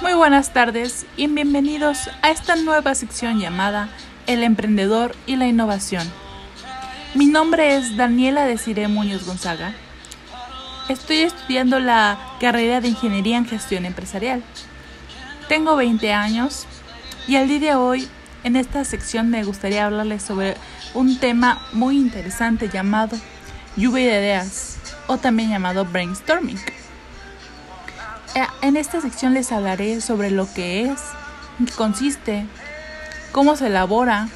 Muy buenas tardes y bienvenidos a esta nueva sección llamada El emprendedor y la innovación. Mi nombre es Daniela Desiree Muñoz Gonzaga. Estoy estudiando la carrera de Ingeniería en Gestión Empresarial. Tengo 20 años y al día de hoy en esta sección me gustaría hablarles sobre un tema muy interesante llamado lluvia de ideas o también llamado brainstorming. Eh, En esta sección les hablaré sobre lo que es, qué consiste, cómo se elabora,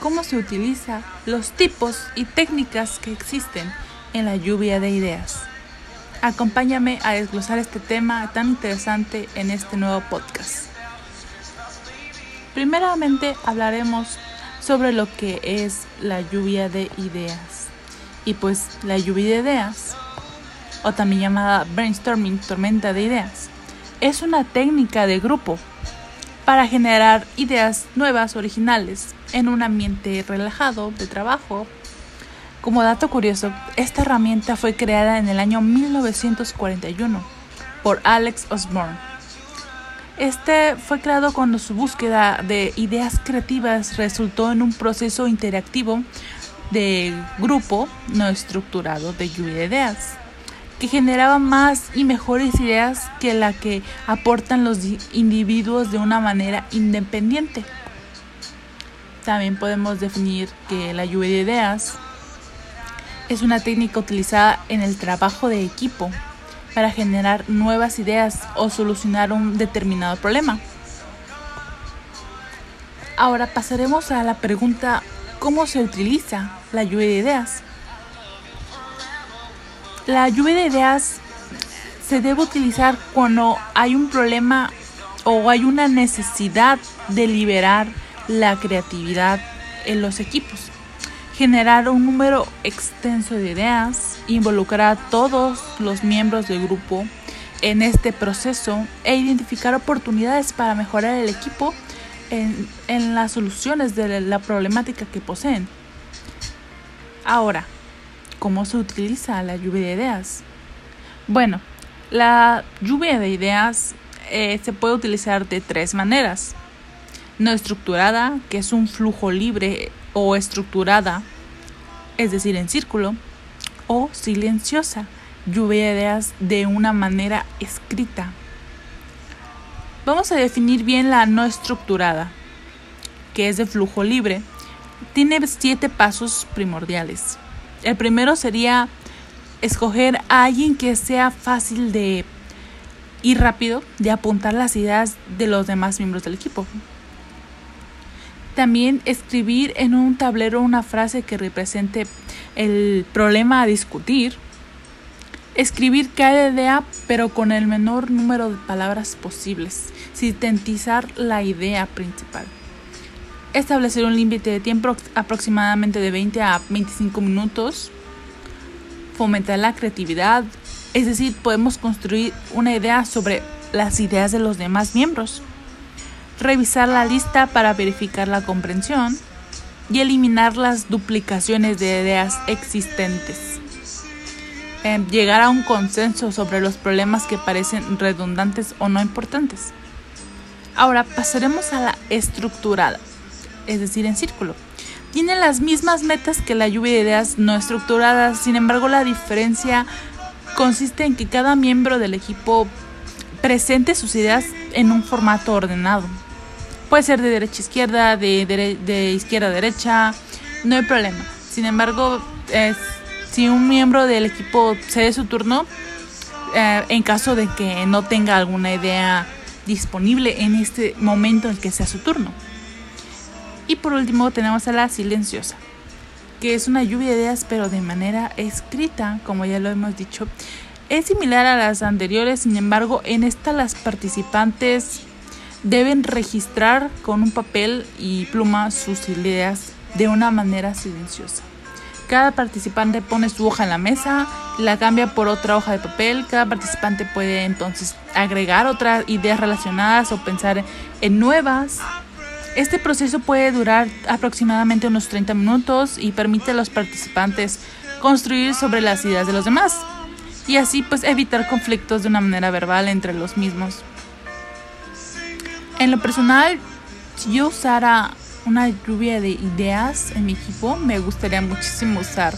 cómo se utiliza, los tipos y técnicas que existen en la lluvia de ideas. Acompáñame a desglosar este tema tan interesante en este nuevo podcast. Primeramente hablaremos sobre lo que es la lluvia de ideas. Y pues la lluvia de ideas, o también llamada brainstorming, tormenta de ideas, es una técnica de grupo para generar ideas nuevas, originales, en un ambiente relajado de trabajo. Como dato curioso, esta herramienta fue creada en el año 1941 por Alex Osborne. Este fue creado cuando su búsqueda de ideas creativas resultó en un proceso interactivo de grupo no estructurado de lluvia de ideas, que generaba más y mejores ideas que la que aportan los di- individuos de una manera independiente. También podemos definir que la lluvia de ideas es una técnica utilizada en el trabajo de equipo para generar nuevas ideas o solucionar un determinado problema. Ahora pasaremos a la pregunta ¿cómo se utiliza la lluvia de ideas? La lluvia de ideas se debe utilizar cuando hay un problema o hay una necesidad de liberar la creatividad en los equipos generar un número extenso de ideas, involucrar a todos los miembros del grupo en este proceso e identificar oportunidades para mejorar el equipo en, las soluciones de la problemática que poseen. Ahora, ¿cómo se utiliza la lluvia de ideas? Bueno, la lluvia de ideas eh, se puede utilizar de tres maneras. No estructurada, que es un flujo libre o estructurada, es decir, en círculo, o silenciosa, lluvia de ideas de una manera escrita. Vamos a definir bien la no estructurada, que es de flujo libre. Tiene siete pasos primordiales. El primero sería escoger a alguien que sea fácil de y rápido de apuntar las ideas de los demás miembros del equipo. También escribir en un tablero una frase que represente el problema a discutir. Escribir cada idea pero con el menor número de palabras posibles, sintetizar la idea principal. Establecer un límite de tiempo aproximadamente de 20 a 25 minutos. Fomentar la creatividad, es decir, podemos construir una idea sobre las ideas de los demás miembros revisar la lista para verificar la comprensión y eliminar las duplicaciones de ideas existentes. Eh, llegar a un consenso sobre los problemas que parecen redundantes o no importantes. Ahora pasaremos a la estructurada, es decir, en círculo. Tiene las mismas metas que la lluvia de ideas no estructuradas, sin embargo la diferencia consiste en que cada miembro del equipo presente sus ideas en un formato ordenado. Puede ser de derecha a izquierda, de, dere- de izquierda a derecha, no hay problema. Sin embargo, es- si un miembro del equipo cede su turno, eh, en caso de que no tenga alguna idea disponible en este momento en que sea su turno. Y por último tenemos a la silenciosa, que es una lluvia de ideas pero de manera escrita, como ya lo hemos dicho. Es similar a las anteriores, sin embargo, en esta las participantes deben registrar con un papel y pluma sus ideas de una manera silenciosa. Cada participante pone su hoja en la mesa, la cambia por otra hoja de papel. Cada participante puede entonces agregar otras ideas relacionadas o pensar en nuevas Este proceso puede durar aproximadamente unos 30 minutos y permite a los participantes construir sobre las ideas de los demás y así pues evitar conflictos de una manera verbal entre los mismos. En lo personal, si yo usara una lluvia de ideas en mi equipo, me gustaría muchísimo usar,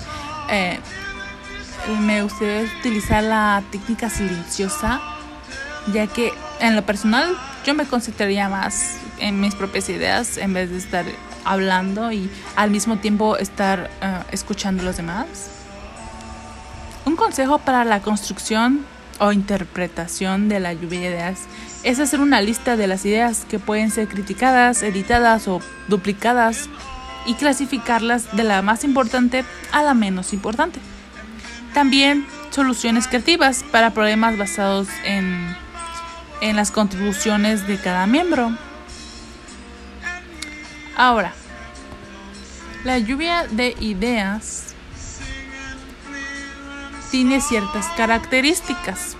eh, me gustaría utilizar la técnica silenciosa, ya que en lo personal yo me concentraría más en mis propias ideas en vez de estar hablando y al mismo tiempo estar eh, escuchando a los demás. Un consejo para la construcción o interpretación de la lluvia de ideas es hacer una lista de las ideas que pueden ser criticadas, editadas o duplicadas y clasificarlas de la más importante a la menos importante. También soluciones creativas para problemas basados en, en las contribuciones de cada miembro. Ahora, la lluvia de ideas tiene ciertas características.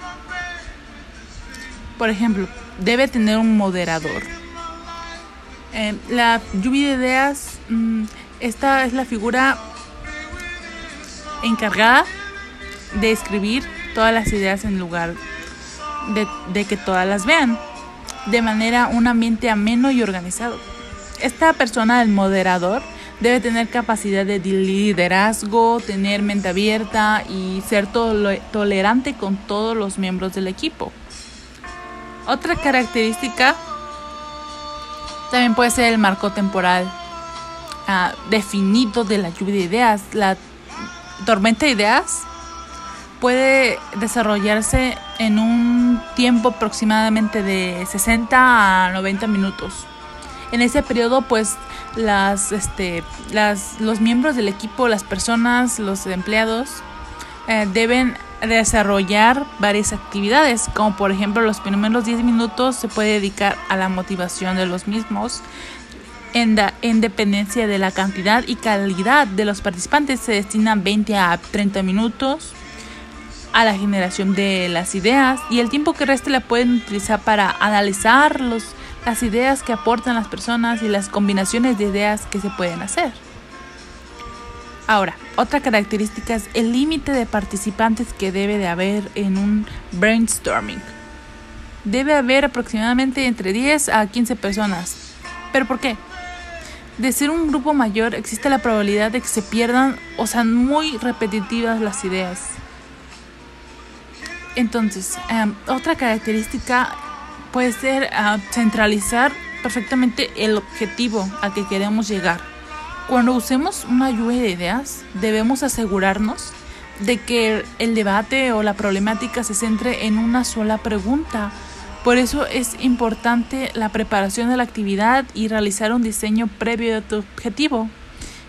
Por ejemplo, debe tener un moderador. Eh, la lluvia de ideas, mm, esta es la figura encargada de escribir todas las ideas en lugar de, de que todas las vean, de manera un ambiente ameno y organizado. Esta persona, el moderador, debe tener capacidad de liderazgo, tener mente abierta y ser tolerante con todos los miembros del equipo. Otra característica también puede ser el marco temporal ah, definido de la lluvia de ideas. La tormenta de ideas puede desarrollarse en un tiempo aproximadamente de 60 a 90 minutos. En ese periodo, pues las, este, las, los miembros del equipo, las personas, los empleados, eh, deben desarrollar varias actividades, como por ejemplo los primeros 10 minutos se puede dedicar a la motivación de los mismos. En, en dependencia de la cantidad y calidad de los participantes se destinan 20 a 30 minutos a la generación de las ideas y el tiempo que reste la pueden utilizar para analizar los las ideas que aportan las personas y las combinaciones de ideas que se pueden hacer. Ahora, otra característica es el límite de participantes que debe de haber en un brainstorming. Debe haber aproximadamente entre 10 a 15 personas. ¿Pero por qué? De ser un grupo mayor existe la probabilidad de que se pierdan o sean muy repetitivas las ideas. Entonces, em, otra característica puede ser ah, centralizar perfectamente el objetivo al que queremos llegar. Cuando usemos una lluvia de ideas, debemos asegurarnos de que el debate o la problemática se centre en una sola pregunta. Por eso es importante la preparación de la actividad y realizar un diseño previo de tu objetivo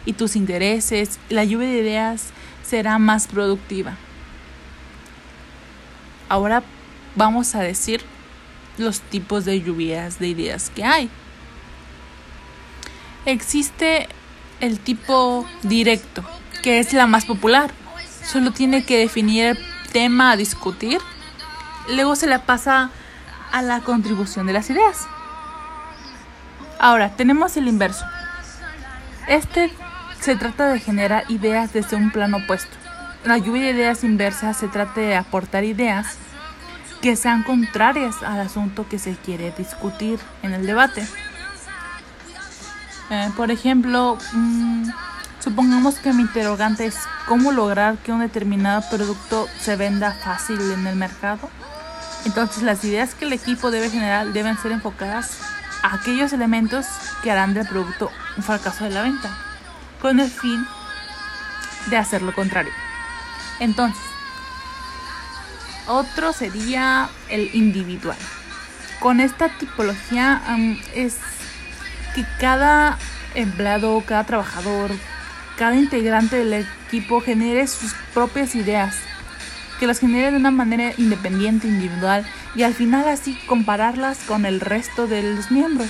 y tus intereses. La lluvia de ideas será más productiva. Ahora vamos a decir los tipos de lluvias de ideas que hay. Existe el tipo directo, que es la más popular. Solo tiene que definir el tema a discutir. Luego se la pasa a la contribución de las ideas. Ahora, tenemos el inverso. Este se trata de generar ideas desde un plano opuesto. La lluvia de ideas inversa se trata de aportar ideas que sean contrarias al asunto que se quiere discutir en el debate. Eh, por ejemplo, mm, supongamos que mi interrogante es cómo lograr que un determinado producto se venda fácil en el mercado. Entonces las ideas que el equipo debe generar deben ser enfocadas a aquellos elementos que harán del producto un fracaso de la venta, con el fin de hacer lo contrario. Entonces, otro sería el individual. Con esta tipología es que cada empleado, cada trabajador, cada integrante del equipo genere sus propias ideas, que las genere de una manera independiente, individual y al final así compararlas con el resto de los miembros.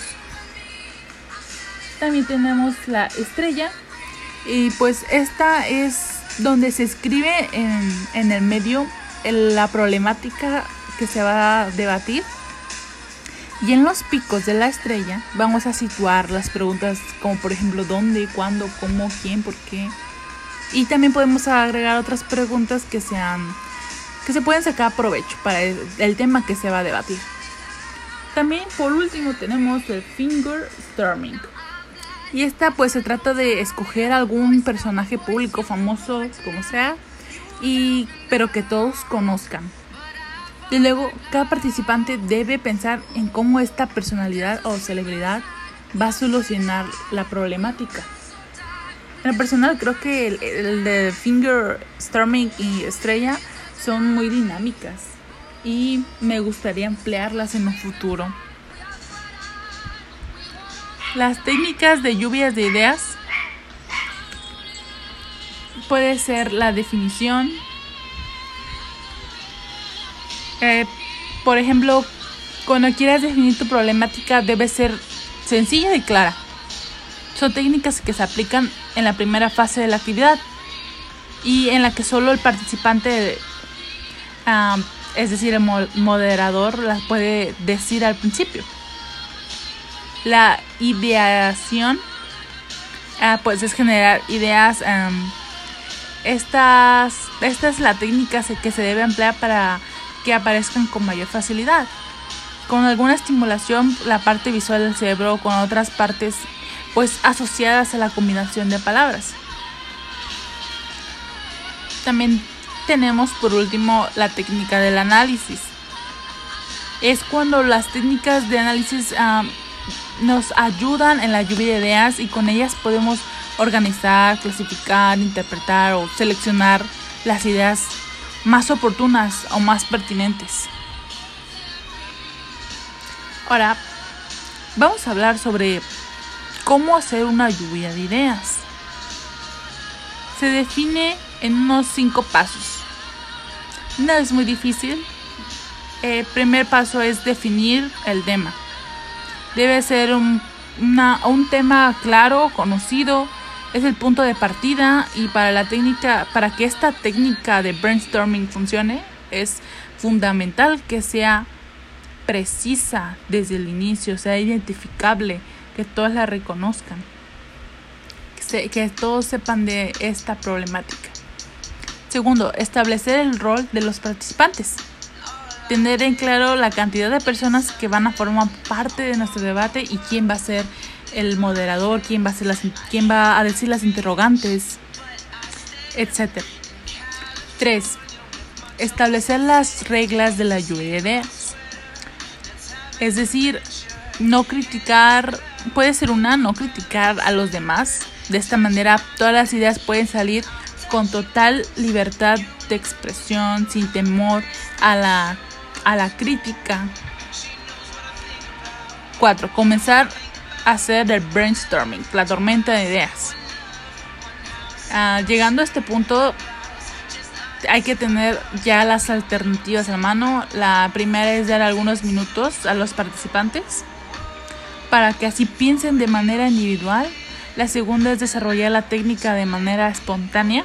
También tenemos la estrella y pues esta es donde se escribe en, en el medio la problemática que se va a debatir Y en los picos de la estrella vamos a situar las preguntas como por ejemplo dónde, cuándo, cómo, quién, por qué. Y también podemos agregar otras preguntas que sean que se pueden sacar provecho para el, el tema que se va a debatir. También por último tenemos el finger storming. Y esta pues se trata de escoger algún personaje público famoso, como sea, y pero que todos conozcan. Y luego cada participante debe pensar en cómo esta personalidad o celebridad va a solucionar la problemática. En lo personal creo que el, el de Finger, Storming y Estrella son muy dinámicas y me gustaría emplearlas en un futuro. Las técnicas de lluvias de ideas puede ser la definición. Eh, por ejemplo, cuando quieras definir tu problemática debe ser sencilla y clara. Son técnicas que se aplican en la primera fase de la actividad y en la que solo el participante, ah, es decir, el mo- moderador, las puede decir al principio. La ideación, ah, pues es generar ideas. am, estas, esta es la técnica que se debe emplear para que aparezcan con mayor facilidad. Con alguna estimulación, la parte visual del cerebro con otras partes pues asociadas a la combinación de palabras. También tenemos por último la técnica del análisis. Es cuando las técnicas de análisis am, nos ayudan en la lluvia de ideas y con ellas podemos organizar, clasificar, interpretar o seleccionar las ideas más oportunas o más pertinentes. Ahora, vamos a hablar sobre cómo hacer una lluvia de ideas. Se define en unos cinco pasos. No es muy difícil. El primer paso es definir el tema. Debe ser un, un tema claro, conocido, es el punto de partida y para la técnica, para que esta técnica de brainstorming funcione, es fundamental que sea precisa desde el inicio, sea identificable, que todos la reconozcan, que, que todos sepan de esta problemática. Segundo, establecer el rol de los participantes. Tener en claro la cantidad de personas que van a formar parte de nuestro debate y quién va a ser el moderador, quién va a, las, quién va a decir las interrogantes, etc. 3. Establecer las reglas de la lluvia de ideas. Es decir, no criticar, puede ser una, no criticar a los demás. De esta manera todas las ideas pueden salir con total libertad de expresión, sin temor a la, a la crítica. 4. Comenzar hacer el brainstorming, la tormenta de ideas. Ah, llegando a este punto, hay que tener ya las alternativas a mano. La primera es dar algunos minutos a los participantes para que así piensen de manera individual. La segunda es desarrollar la técnica de manera espontánea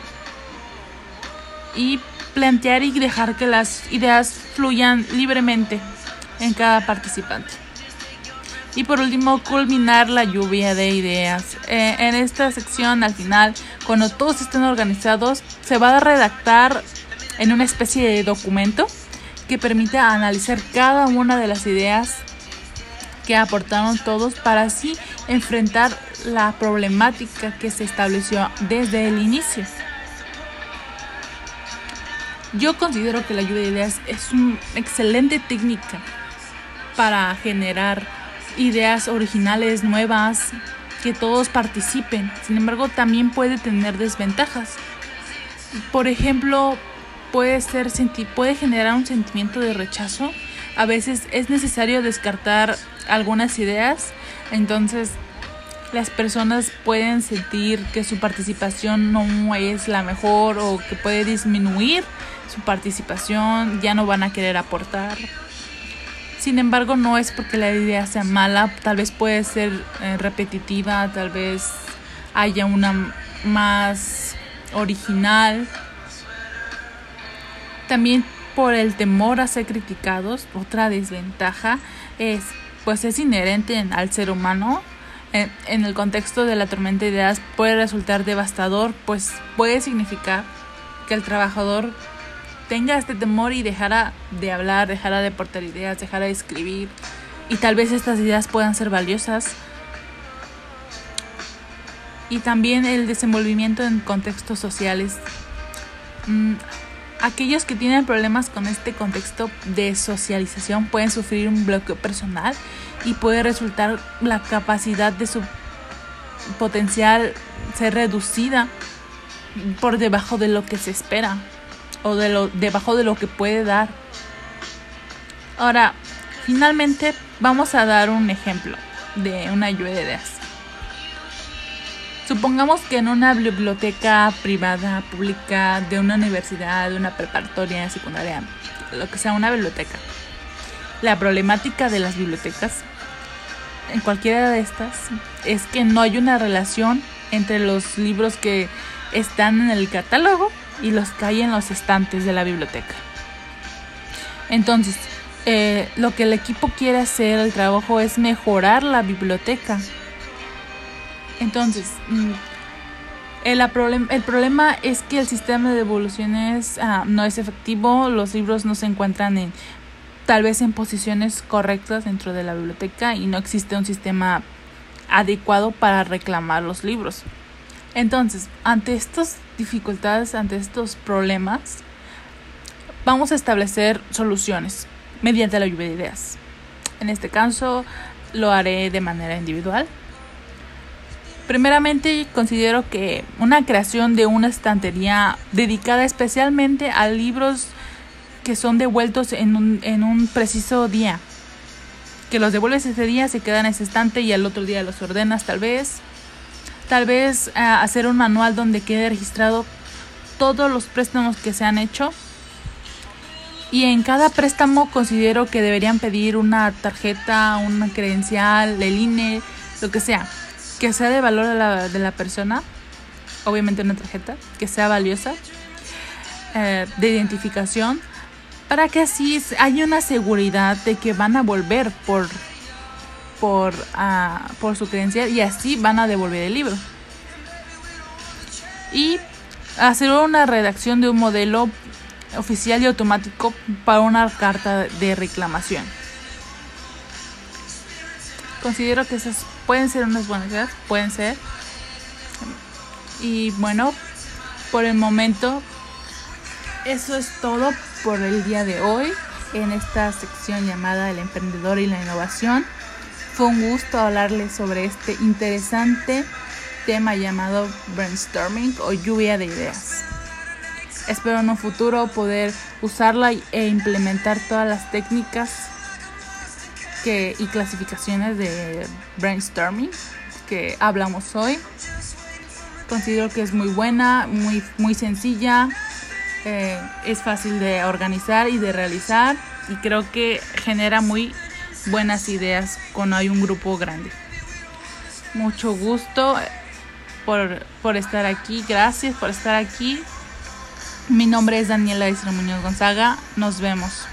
y plantear y dejar que las ideas fluyan libremente en cada participante. Y por último, culminar la lluvia de ideas. Eh, en esta sección, al final, cuando todos estén organizados, se va a redactar en una especie de documento que permita analizar cada una de las ideas que aportaron todos para así enfrentar la problemática que se estableció desde el inicio. Yo considero que la lluvia de ideas es una excelente técnica para generar ideas originales, nuevas, que todos participen. Sin embargo, también puede tener desventajas. Por ejemplo, puede, ser, puede generar un sentimiento de rechazo. A veces es necesario descartar algunas ideas. Entonces, las personas pueden sentir que su participación no es la mejor o que puede disminuir su participación, ya no van a querer aportar. Sin embargo, no es porque la idea sea mala, tal vez puede ser eh, repetitiva, tal vez haya una más original. También por el temor a ser criticados, otra desventaja es pues es inherente en- al ser humano. En, en el contexto de la tormenta de ideas puede resultar devastador, pues puede significar que el trabajador tenga este temor y dejara de hablar, dejara de aportar ideas, dejara de escribir y tal vez estas ideas puedan ser valiosas. Y también el desenvolvimiento en contextos sociales. Mm, aquellos que tienen problemas con este contexto de socialización pueden sufrir un bloqueo personal y puede resultar la capacidad de su potencial ser reducida por debajo de lo que se espera o de lo debajo de lo que puede dar. Ahora, finalmente vamos a dar un ejemplo de una lluvia de ideas. Supongamos que en una biblioteca privada, pública, de una universidad, de una preparatoria, secundaria, lo que sea, una biblioteca. La problemática de las bibliotecas, en cualquiera de estas, es que no hay una relación entre los libros que están en el catálogo y los hay en los estantes de la biblioteca. Entonces, eh, lo que el equipo quiere hacer, el trabajo, es mejorar la biblioteca. Entonces, mm, el, el problema es que el sistema de devoluciones ah, no es efectivo, los libros no se encuentran en tal vez en posiciones correctas dentro de la biblioteca y no existe un sistema adecuado para reclamar los libros. Entonces, ante estas dificultades, ante estos problemas, vamos a establecer soluciones mediante la lluvia de ideas. En este caso, lo haré de manera individual. Primeramente, considero que una creación de una estantería dedicada especialmente a libros que son devueltos en un, en un preciso día. Que los devuelves ese día, se quedan en ese estante y al otro día los ordenas tal vez. Tal vez ah, hacer un manual donde quede registrado todos los préstamos que se han hecho. Y en cada préstamo considero que deberían pedir una tarjeta, una credencial, el INE, lo que sea. Que sea de valor de la, de la persona. Obviamente una tarjeta. Que sea valiosa. eh, de identificación. Para que así haya una seguridad de que van a volver por, por, ah, por su credencial y así van a devolver el libro. Y hacer una redacción de un modelo oficial y automático para una carta de reclamación. Considero que esas pueden ser unas buenas ideas, pueden ser. Y bueno, por el momento, eso es todo por el día de hoy en esta sección llamada El emprendedor y la innovación. Fue un gusto hablarles sobre este interesante tema llamado brainstorming o lluvia de ideas. Espero en un futuro poder usarla e implementar todas las técnicas y clasificaciones de brainstorming que hablamos hoy. Considero que es muy buena, muy, muy sencilla, eh, es fácil de organizar y de realizar y creo que genera muy buenas ideas cuando hay un grupo grande. Mucho gusto por, por estar aquí, gracias por estar aquí. Mi nombre es Daniela Isra Muñoz Gonzaga, nos vemos.